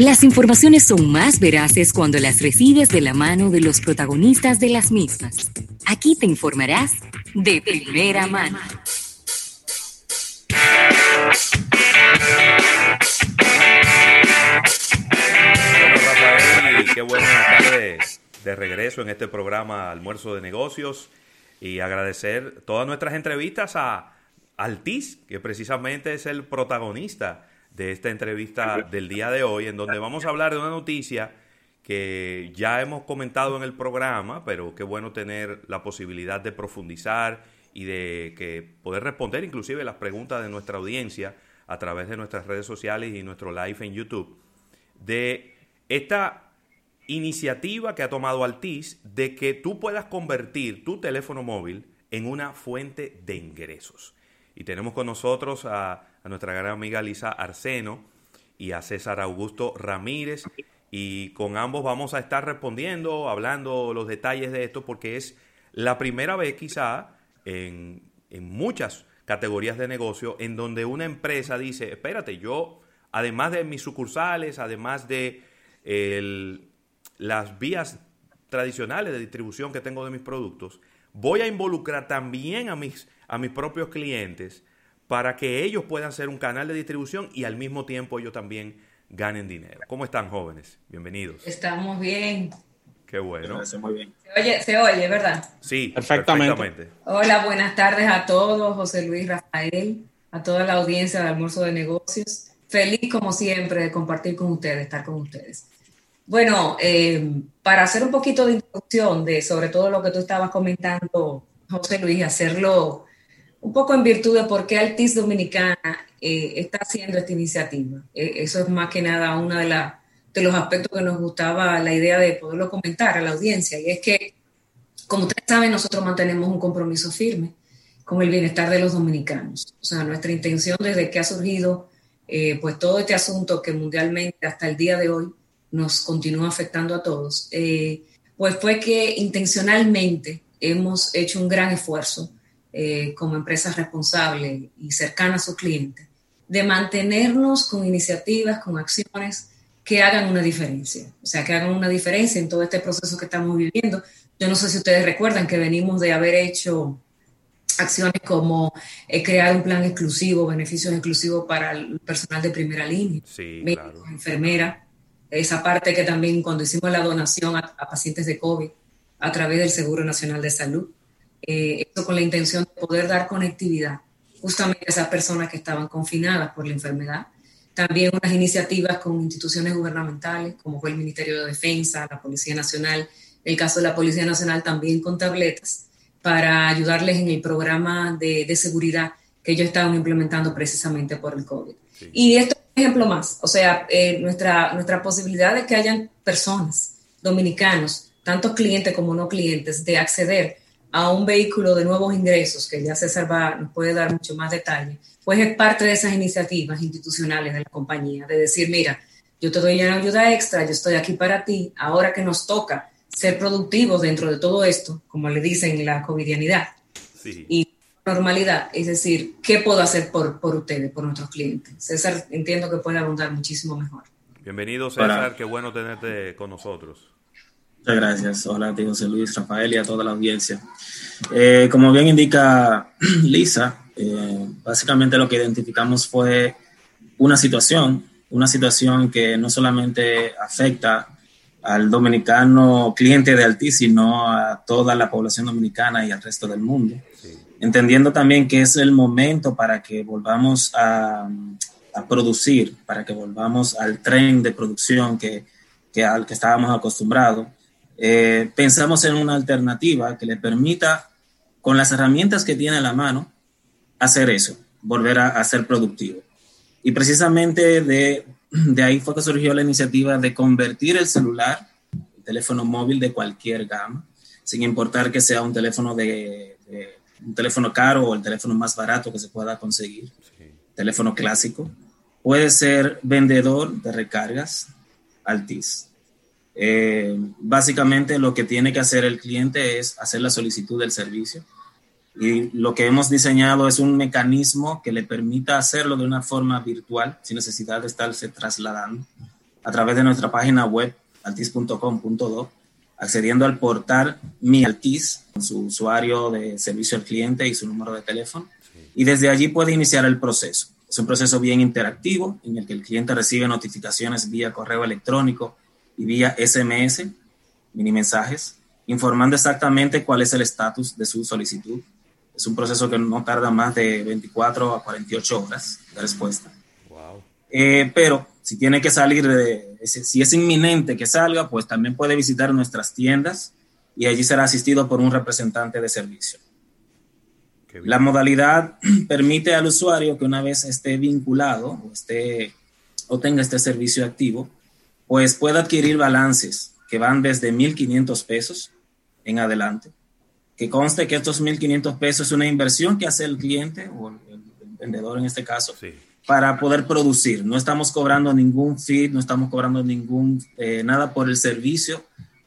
Las informaciones son más veraces cuando las recibes de la mano de los protagonistas de las mismas. Aquí te informarás de primera mano. Rafael, qué bueno estar de, de regreso en este programa Almuerzo de Negocios y agradecer todas nuestras entrevistas a Altiz, que precisamente es el protagonista de esta entrevista del día de hoy, en donde vamos a hablar de una noticia que ya hemos comentado en el programa, pero qué bueno tener la posibilidad de profundizar y de que poder responder inclusive las preguntas de nuestra audiencia a través de nuestras redes sociales y nuestro live en YouTube, de esta iniciativa que ha tomado Altiz de que tú puedas convertir tu teléfono móvil en una fuente de ingresos. Y tenemos con nosotros a a nuestra gran amiga Lisa Arseno y a César Augusto Ramírez. Y con ambos vamos a estar respondiendo, hablando los detalles de esto, porque es la primera vez quizá en, muchas categorías de negocio en donde una empresa dice, espérate, yo, además de mis sucursales, además de las vías tradicionales de distribución que tengo de mis productos, voy a involucrar también a mis, a mis propios clientes para que ellos puedan ser un canal de distribución y al mismo tiempo ellos también ganen dinero. ¿Cómo están jóvenes? Bienvenidos. Estamos bien. Qué bueno. Se oye, se oye, ¿verdad? Sí, perfectamente. Hola, buenas tardes a todos, José Luis Rafael, a toda la audiencia de Almuerzo de Negocios. Feliz como siempre de compartir con ustedes, estar con ustedes. Bueno, eh, para hacer un poquito de introducción de sobre todo lo que tú estabas comentando, José Luis, hacerlo un poco en virtud de por qué Altis Dominicana eh, está haciendo esta iniciativa. Eh, eso es más que nada uno de, de los aspectos que nos gustaba la idea de poderlo comentar a la audiencia, y es que, como ustedes saben, nosotros mantenemos un compromiso firme con el bienestar de los dominicanos. O sea, nuestra intención desde que ha surgido eh, pues todo este asunto que mundialmente hasta el día de hoy nos continúa afectando a todos, pues fue que intencionalmente hemos hecho un gran esfuerzo eh, como empresa responsable y cercana a su cliente, de mantenernos con iniciativas, con acciones que hagan una diferencia, o sea, que hagan una diferencia en todo este proceso que estamos viviendo. Yo no sé si ustedes recuerdan que venimos de haber hecho acciones como eh, crear un plan exclusivo, beneficios exclusivos para el personal de primera línea, sí, enfermera, esa parte que también cuando hicimos la donación a, a pacientes de COVID a través del Seguro Nacional de Salud, eh, esto con la intención de poder dar conectividad justamente a esas personas que estaban confinadas por la enfermedad. También unas iniciativas con instituciones gubernamentales, como fue el Ministerio de Defensa, la Policía Nacional, el caso de la Policía Nacional también con tabletas, para ayudarles en el programa de, de seguridad que ellos estaban implementando precisamente por el COVID. Y esto es un ejemplo más, o sea, eh, nuestra, nuestra posibilidad de que hayan personas, dominicanos, tantos clientes como no clientes, de acceder a un vehículo de nuevos ingresos, que ya César va, nos puede dar mucho más detalle, pues es parte de esas iniciativas institucionales de la compañía, de decir, mira, yo te doy una ayuda extra, yo estoy aquí para ti, ahora que nos toca ser productivos dentro de todo esto, como le dicen la covidianidad y normalidad, es decir, ¿qué puedo hacer por, por ustedes, por nuestros clientes? César, entiendo que puede abundar muchísimo mejor. Bienvenido César, qué bueno tenerte con nosotros. Muchas gracias. Hola a ti, José Luis, Rafael y a toda la audiencia. Eh, como bien indica Lisa, eh, básicamente lo que identificamos fue una situación, una situación que no solamente afecta al dominicano cliente de Altis, sino a toda la población dominicana y al resto del mundo. Entendiendo también que es el momento para que volvamos a, a producir, para que volvamos al tren de producción que, que al que estábamos acostumbrados eh, pensamos en una alternativa que le permita, con las herramientas que tiene a la mano, hacer eso, volver a, ser productivo. Y precisamente de, de, ahí fue que surgió la iniciativa de convertir el celular, el teléfono móvil de cualquier gama, sin importar que sea un teléfono de, un teléfono caro o el teléfono más barato que se pueda conseguir, teléfono clásico, puede ser vendedor de recargas Altis eh, básicamente lo que tiene que hacer el cliente es hacer la solicitud del servicio y lo que hemos diseñado es un mecanismo que le permita hacerlo de una forma virtual sin necesidad de estarse trasladando a través de nuestra página web altis.com.do, accediendo al portal Mi Altis, con su usuario de servicio al cliente y su número de teléfono. Y desde allí puede iniciar el proceso. Es un proceso bien interactivo en el que el cliente recibe notificaciones vía correo electrónico y vía SMS, mini mensajes, informando exactamente cuál es el estatus de su solicitud. Es un proceso que no tarda más de 24 a 48 horas de respuesta. Wow. Eh, pero si tiene que salir, de, si es inminente que salga, pues también puede visitar nuestras tiendas y allí será asistido por un representante de servicio. La modalidad permite al usuario que una vez esté vinculado o, esté, o tenga este servicio activo, pues pueda adquirir balances que van desde 1.500 pesos en adelante. Que conste que estos 1.500 pesos es una inversión que hace el cliente o el, vendedor en este caso para poder producir. No estamos cobrando ningún fee, no estamos cobrando ningún eh, nada por el servicio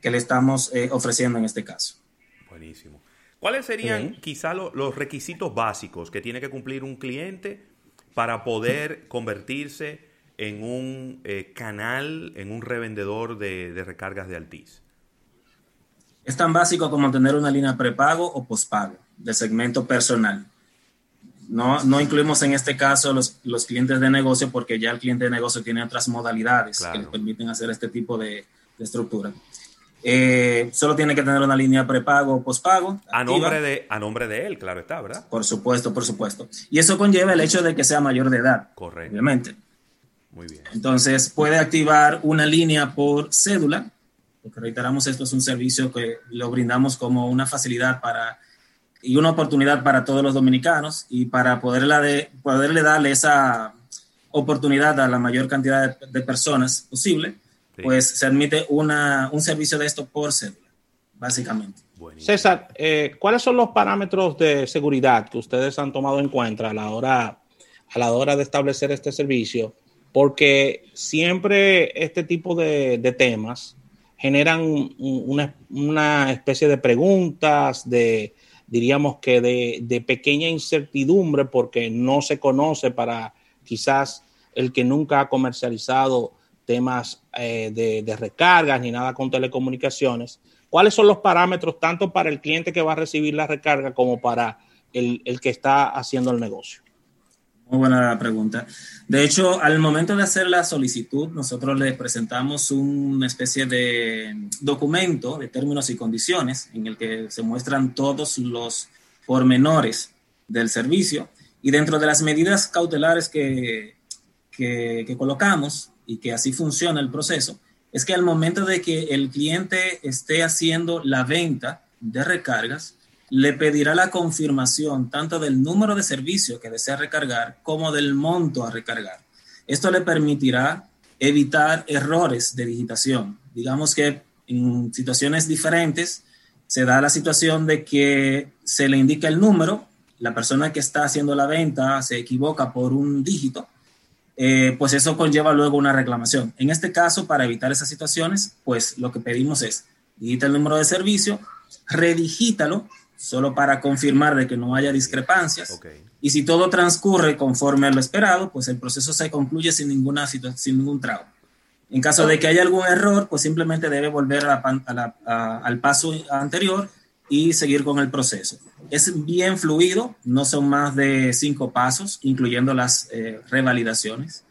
que le estamos eh, ofreciendo en este caso. Buenísimo. ¿Cuáles serían quizá los requisitos básicos que tiene que cumplir un cliente para poder convertirse en un eh, canal, en un revendedor de, recargas de Altis? Es tan básico como tener una línea prepago o pospago de segmento personal. No, no incluimos en este caso los, los, clientes de negocio porque ya el cliente de negocio tiene otras modalidades que le permiten hacer este tipo de, de estructura. Eh, solo tiene que tener una línea prepago o pospago. A nombre, de, a nombre de él, claro está, ¿verdad? Por supuesto, por supuesto. Y eso conlleva el hecho de que sea mayor de edad. Correcto. Obviamente. Muy bien. Entonces puede activar una línea por cédula, porque reiteramos, esto es un servicio que lo brindamos como una facilidad para y una oportunidad para todos los dominicanos y para poderla de, poderle darle esa oportunidad a la mayor cantidad de personas posible pues se admite una, un servicio de esto por cédula, básicamente. César, eh, ¿cuáles son los parámetros de seguridad que ustedes han tomado en cuenta a la hora, a la hora de establecer este servicio? Porque siempre este tipo de, temas generan una, especie de preguntas, de diríamos que de, de pequeña incertidumbre, porque no se conoce para quizás el que nunca ha comercializado temas eh, de, recargas ni nada con telecomunicaciones. ¿Cuáles son los parámetros tanto para el cliente que va a recibir la recarga como para el, que está haciendo el negocio? Muy buena pregunta. De hecho, al momento de hacer la solicitud, nosotros le presentamos una especie de documento de términos y condiciones en el que se muestran todos los pormenores del servicio y dentro de las medidas cautelares que, que colocamos, y que así funciona el proceso, es que al momento de que el cliente esté haciendo la venta de recargas, le pedirá la confirmación tanto del número de servicio que desea recargar como del monto a recargar. Esto le permitirá evitar errores de digitación. Digamos que en situaciones diferentes se da la situación de que se le indica el número, la persona que está haciendo la venta se equivoca por un dígito eh, pues eso conlleva luego una reclamación. En este caso, para evitar esas situaciones, pues lo que pedimos es, digita el número de servicio, redigítalo, solo para confirmar de que no haya discrepancias. Y si todo transcurre conforme a lo esperado, pues el proceso se concluye sin, ninguna sin ningún trauma. En caso de que haya algún error, pues simplemente debe volver al paso anterior y seguir con el proceso. Es bien fluido, no son más de cinco pasos, incluyendo las eh, revalidaciones.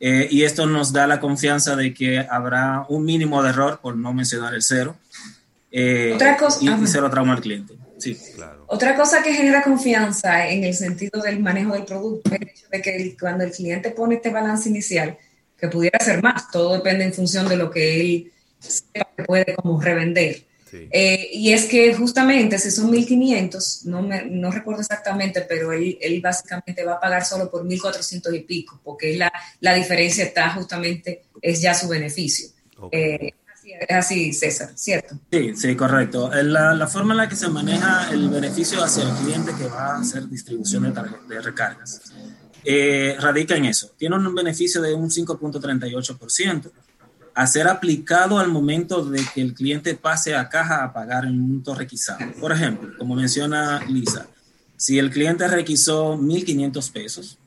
Eh, y esto nos da la confianza de que habrá un mínimo de error, por no mencionar el cero, eh, Otra cosa, y, cero trauma al cliente. Sí. Claro. Otra cosa que genera confianza en el sentido del manejo del producto es el hecho de que cuando el cliente pone este balance inicial, que pudiera ser más, todo depende en función de lo que él sepa que puede como revender. Eh, y es que justamente si son 1.500, no, no recuerdo exactamente, pero él, él, básicamente va a pagar solo por 1.400 y pico, porque la, la diferencia está justamente, es ya su beneficio. Eh, es así, César, ¿cierto? Sí, sí, correcto. Eh, la, la, forma en la que se maneja el beneficio hacia el cliente que va a hacer distribución de, de recargas radica en eso. Tiene un beneficio de un 5.38% a ser aplicado al momento de que el cliente pase a caja a pagar el monto requisado. Por ejemplo, como menciona Lisa, si el cliente requisó 1.500 pesos,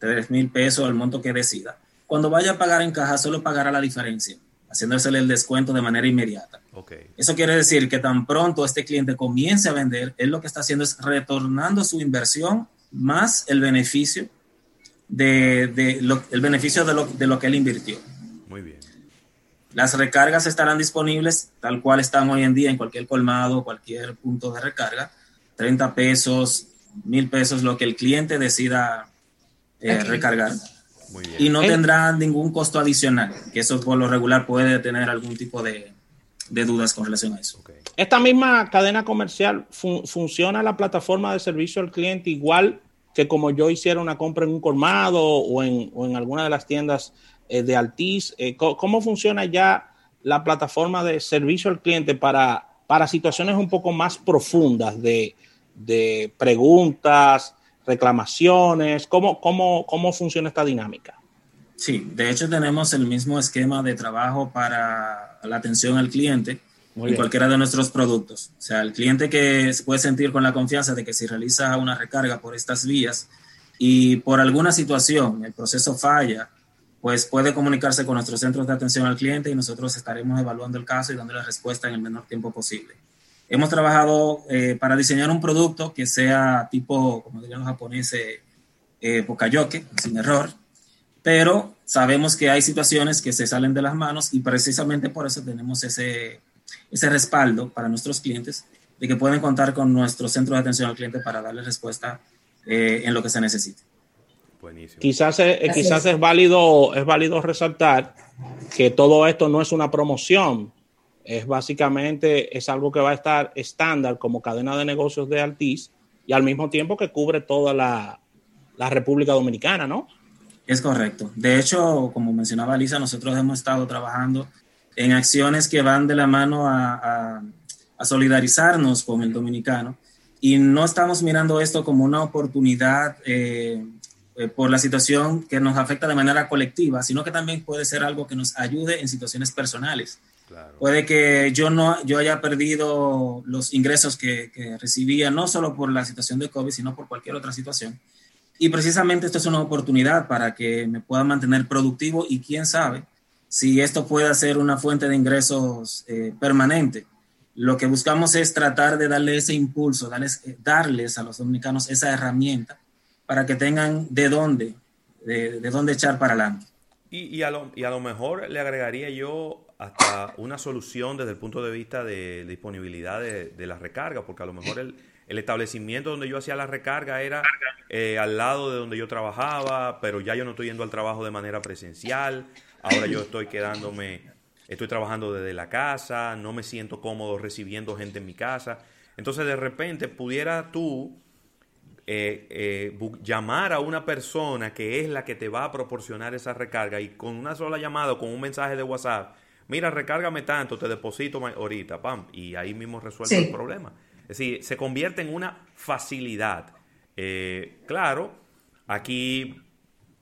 3.000 pesos, el monto que decida, cuando vaya a pagar en caja solo pagará la diferencia, haciéndosele el descuento de manera inmediata. Okay. Eso quiere decir que tan pronto este cliente comience a vender, él lo que está haciendo es retornando su inversión más el beneficio de, de lo, el beneficio de lo, de lo que él invirtió. Muy bien. Las recargas estarán disponibles tal cual están hoy en día en cualquier colmado, cualquier punto de recarga. 30 pesos, mil pesos, lo que el cliente decida eh, okay. recargar. Muy bien. Y no Eh. tendrá ningún costo adicional, que eso por lo regular puede tener algún tipo de, de dudas con relación a eso. Okay. Esta misma cadena comercial fun- funciona la plataforma de servicio al cliente igual que como yo hiciera una compra en un colmado o en, o en alguna de las tiendas eh, de Altis. Eh, ¿Cómo funciona ya la plataforma de servicio al cliente para, para situaciones un poco más profundas de, de preguntas, reclamaciones? ¿Cómo, cómo, ¿Cómo funciona esta dinámica? Sí, de hecho tenemos el mismo esquema de trabajo para la atención al cliente en bien. cualquiera de nuestros productos. O sea, el cliente que se puede sentir con la confianza de que si realiza una recarga por estas vías y por alguna situación el proceso falla, pues puede comunicarse con nuestros centros de atención al cliente y nosotros estaremos evaluando el caso y dándole respuesta en el menor tiempo posible. Hemos trabajado eh, para diseñar un producto que sea tipo, como dirían los japoneses, eh, pocayoke, sin error, pero sabemos que hay situaciones que se salen de las manos y precisamente por eso tenemos ese, ese respaldo para nuestros clientes de que pueden contar con nuestro centro de atención al cliente para darle respuesta eh, en lo que se necesite. Buenísimo. Quizás, es, Así quizás es. válido, es válido resaltar que todo esto no es una promoción, es básicamente es algo que va a estar estándar como cadena de negocios de Altis y al mismo tiempo que cubre toda la, la República Dominicana, ¿no? Es correcto. De hecho, como mencionaba Lisa, nosotros hemos estado trabajando en acciones que van de la mano a, a, a solidarizarnos con el dominicano y no estamos mirando esto como una oportunidad eh, eh, por la situación que nos afecta de manera colectiva, sino que también puede ser algo que nos ayude en situaciones personales. Claro. Puede que yo no yo haya perdido los ingresos que, que recibía, no solo por la situación de COVID, sino por cualquier otra situación. Y precisamente esto es una oportunidad para que me pueda mantener productivo y quién sabe si esto puede ser una fuente de ingresos eh, permanente. Lo que buscamos es tratar de darle ese impulso, darles, eh, darles a los dominicanos esa herramienta para que tengan de dónde, de, de dónde echar para adelante. Y, y, a lo, y a lo mejor le agregaría yo hasta una solución desde el punto de vista de disponibilidad de, de la recarga, porque a lo mejor el, el establecimiento donde yo hacía la recarga era eh, al lado de donde yo trabajaba, pero ya yo no estoy yendo al trabajo de manera presencial, ahora yo estoy quedándome, estoy trabajando desde la casa, no me siento cómodo recibiendo gente en mi casa, entonces de repente pudiera tú eh, eh, llamar a una persona que es la que te va a proporcionar esa recarga y con una sola llamada con un mensaje de WhatsApp, mira, recárgame tanto, te deposito ahorita, pam, y ahí mismo resuelve sí. el problema. Es decir, se convierte en una facilidad. Eh, claro, aquí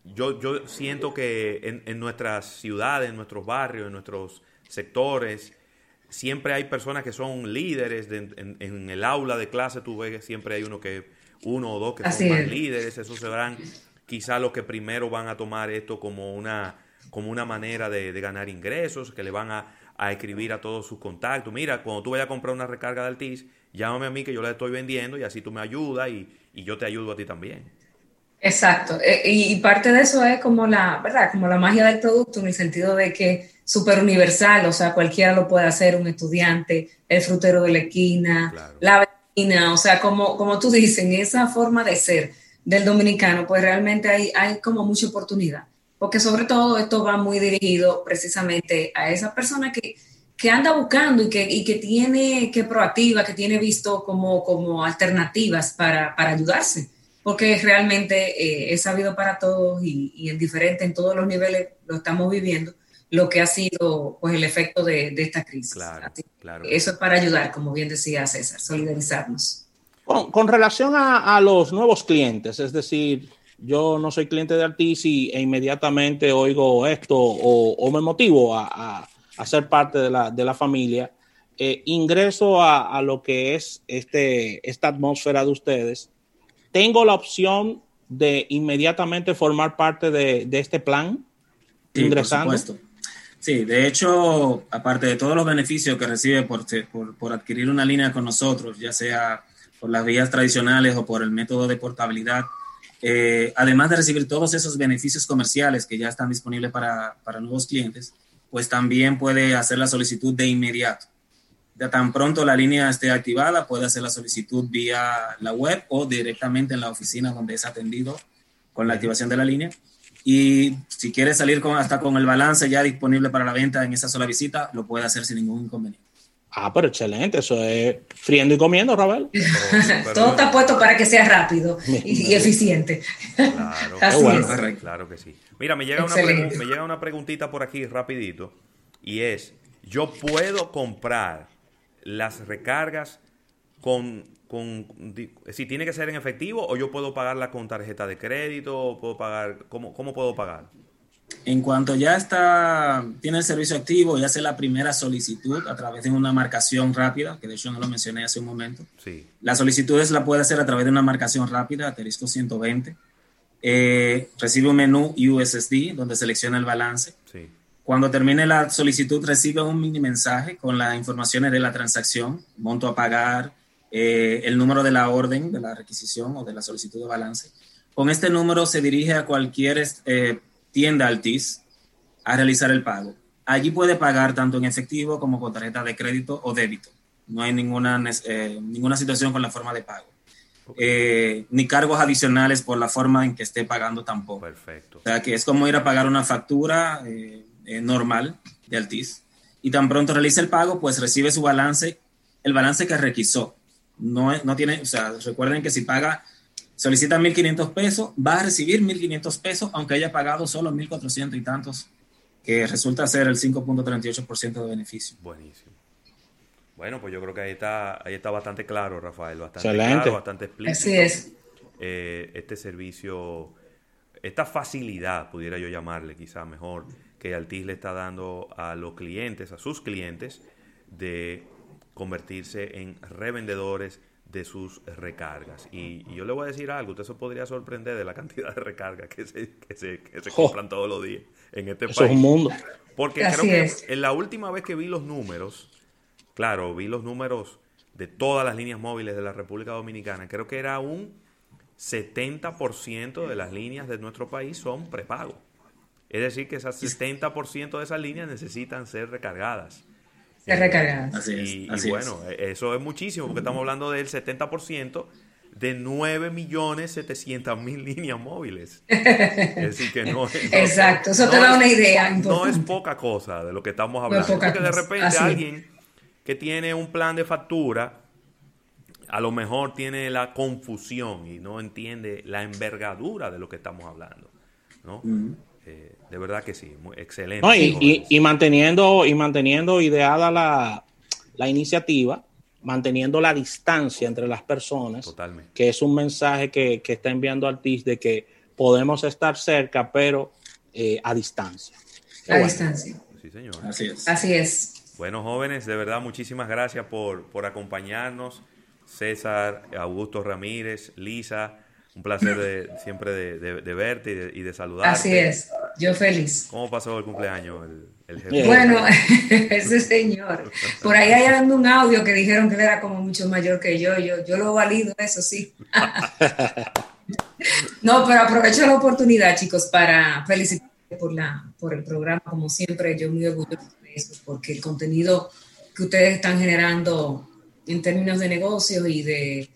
yo, yo siento que en, en, nuestras ciudades, en nuestros barrios, en nuestros sectores, siempre hay personas que son líderes. De, en, en, el aula de clase tú ves que siempre hay uno que uno o dos que Así son más es. líderes. Esos serán quizás los que primero van a tomar esto como una, como una manera de, de ganar ingresos, que le van a, a escribir a todos sus contactos. Mira, cuando tú vayas a comprar una recarga de Altis, llámame a mí que yo la estoy vendiendo y así tú me ayudas y, y yo te ayudo a ti también. Exacto. Y parte de eso es como la, ¿verdad? Como la magia del producto en el sentido de que súper universal, o sea, cualquiera lo puede hacer, un estudiante, el frutero de la esquina, claro. la vecina, o sea, como, como tú dices, en esa forma de ser del dominicano, pues realmente hay, hay como mucha oportunidad, porque sobre todo esto va muy dirigido precisamente a esa persona que, que anda buscando y que, y que tiene, que proactiva, que tiene visto como, como alternativas para, para ayudarse porque realmente eh, es sabido para todos y, y, en diferente, en todos los niveles lo estamos viviendo, lo que ha sido pues el efecto de, de esta crisis. Claro, Así, claro. Eso es para ayudar, como bien decía César, solidarizarnos. Con, con relación a, a, los nuevos clientes, es decir, yo no soy cliente de Artis y, e inmediatamente oigo esto o, o me motivo a, a, a, ser parte de la, de la familia, eh, ingreso a, a, lo que es este, esta atmósfera de ustedes tengo la opción de inmediatamente formar parte de, de, este plan? ingresando. Por supuesto. Sí, de hecho, aparte de todos los beneficios que recibe por, por, adquirir una línea con nosotros, ya sea por las vías tradicionales o por el método de portabilidad, eh, además de recibir todos esos beneficios comerciales que ya están disponibles para, para, nuevos clientes, pues también puede hacer la solicitud de inmediato. Ya tan pronto la línea esté activada, puede hacer la solicitud vía la web o directamente en la oficina donde es atendido con la activación de la línea y si quiere salir con, hasta con el balance ya disponible para la venta en esa sola visita, lo puede hacer sin ningún inconveniente. Ah, pero excelente, eso es friendo y comiendo, Ravel. Todo está puesto para que sea rápido y, eficiente. Claro, claro que sí. Mira, me llega, una me llega una preguntita por aquí rapidito y es, ¿yo puedo comprar las recargas con con si tiene que ser en efectivo o yo puedo pagarla con tarjeta de crédito o puedo pagar cómo, cómo puedo pagar en cuanto ya está tiene el servicio activo y hace la primera solicitud a través de una marcación rápida que de hecho no lo mencioné hace un momento sí. las solicitudes la puede hacer a través de una marcación rápida asterisco 120 eh, recibe un menú USSD donde selecciona el balance sí. Cuando termine la solicitud, recibe un mini mensaje con las informaciones de la transacción, monto a pagar, eh, el número de la orden de la requisición o de la solicitud de balance. Con este número se dirige a cualquier eh, tienda Altis a realizar el pago. Allí puede pagar tanto en efectivo como con tarjeta de crédito o débito. No hay ninguna, eh, ninguna situación con la forma de pago. ni cargos adicionales por la forma en que esté pagando tampoco. Perfecto. O sea que es como ir a pagar una factura normal de Altis. Y tan pronto realice el pago, pues recibe su balance, el balance que requisó no, no tiene, o sea, recuerden que si paga, solicita 1.500 pesos, va a recibir 1.500 pesos, aunque haya pagado solo 1.400 y tantos, que resulta ser el 5.38% de beneficio. Buenísimo. Bueno, pues yo creo que ahí está, ahí está bastante claro, Rafael, bastante claro, bastante explícito. Así es. Eh, este servicio, esta facilidad, pudiera yo llamarle quizá mejor, que Altis le está dando a los clientes, a sus clientes, de convertirse en revendedores de sus recargas. Y, yo le voy a decir algo, usted se podría sorprender de la cantidad de recargas que se, que se, que se compran todos los días en este país. Es un mundo. Porque creo que en la última vez que vi los números, claro, vi los números de todas las líneas móviles de la República Dominicana, creo que era un 70% de las líneas de nuestro país son prepago. Es decir, que esas 70% de esas líneas necesitan ser recargadas recargadas. Así y, bueno, e, eso es muchísimo, porque estamos hablando del 70% de 9.700.000 líneas móviles. Es decir, que no, Exacto, eso te da una idea. No es poca cosa de lo que estamos hablando. porque de repente alguien que tiene un plan de factura, a lo mejor tiene la confusión y no entiende la envergadura de lo que estamos hablando. ¿no? Eh, de verdad que sí, muy excelente. y, manteniendo, y manteniendo ideada la, iniciativa, manteniendo la distancia entre las personas, Totalmente. que es un mensaje que, está enviando Artis de que podemos estar cerca, pero eh, a distancia. A distancia. Sí, señor. Así es. Así es. Bueno, jóvenes, de verdad, muchísimas gracias por, por acompañarnos. César, Augusto Ramírez, Lisa, un placer de, siempre de, verte y de, saludarte. Así es, yo feliz. ¿Cómo pasó el cumpleaños el, jefe? Bueno, ese señor. Por ahí hay dando un audio que dijeron que él era como mucho mayor que yo. Yo, yo lo valido, eso sí. no, pero aprovecho la oportunidad, chicos, para felicitar por, la, por el programa. Como siempre, yo muy orgulloso de eso, porque el contenido que ustedes están generando en términos de negocios y de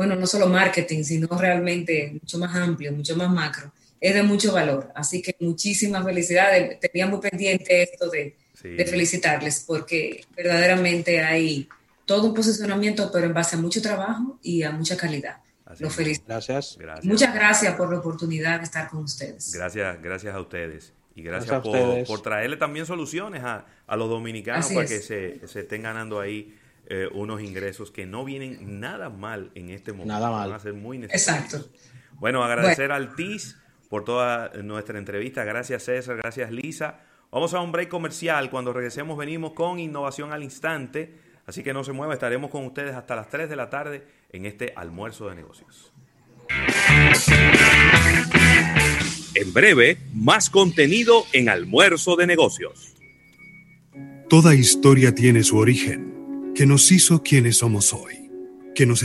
bueno, no solo marketing, sino realmente mucho más amplio, mucho más macro, es de mucho valor. Así que muchísimas felicidades. Tenía muy pendiente esto de, felicitarles porque verdaderamente hay todo un posicionamiento, pero en base a mucho trabajo y a mucha calidad. Lo felicito. Gracias. Muchas gracias por la oportunidad de estar con ustedes. Gracias, gracias a ustedes. Y gracias, por, traerle también soluciones a, los dominicanos para que se, se estén ganando ahí eh, unos ingresos que no vienen nada mal en este momento. Nada mal. Van a ser muy necesarios. Exacto. Bueno, agradecer al TIS por toda nuestra entrevista. Gracias César, gracias Lisa. Vamos a un break comercial. Cuando regresemos venimos con innovación al instante. Así que no se mueva, estaremos con ustedes hasta las 3 de la tarde en este almuerzo de negocios. En breve, más contenido en Almuerzo de Negocios. Toda historia tiene su origen, que nos hizo quienes somos hoy, que nos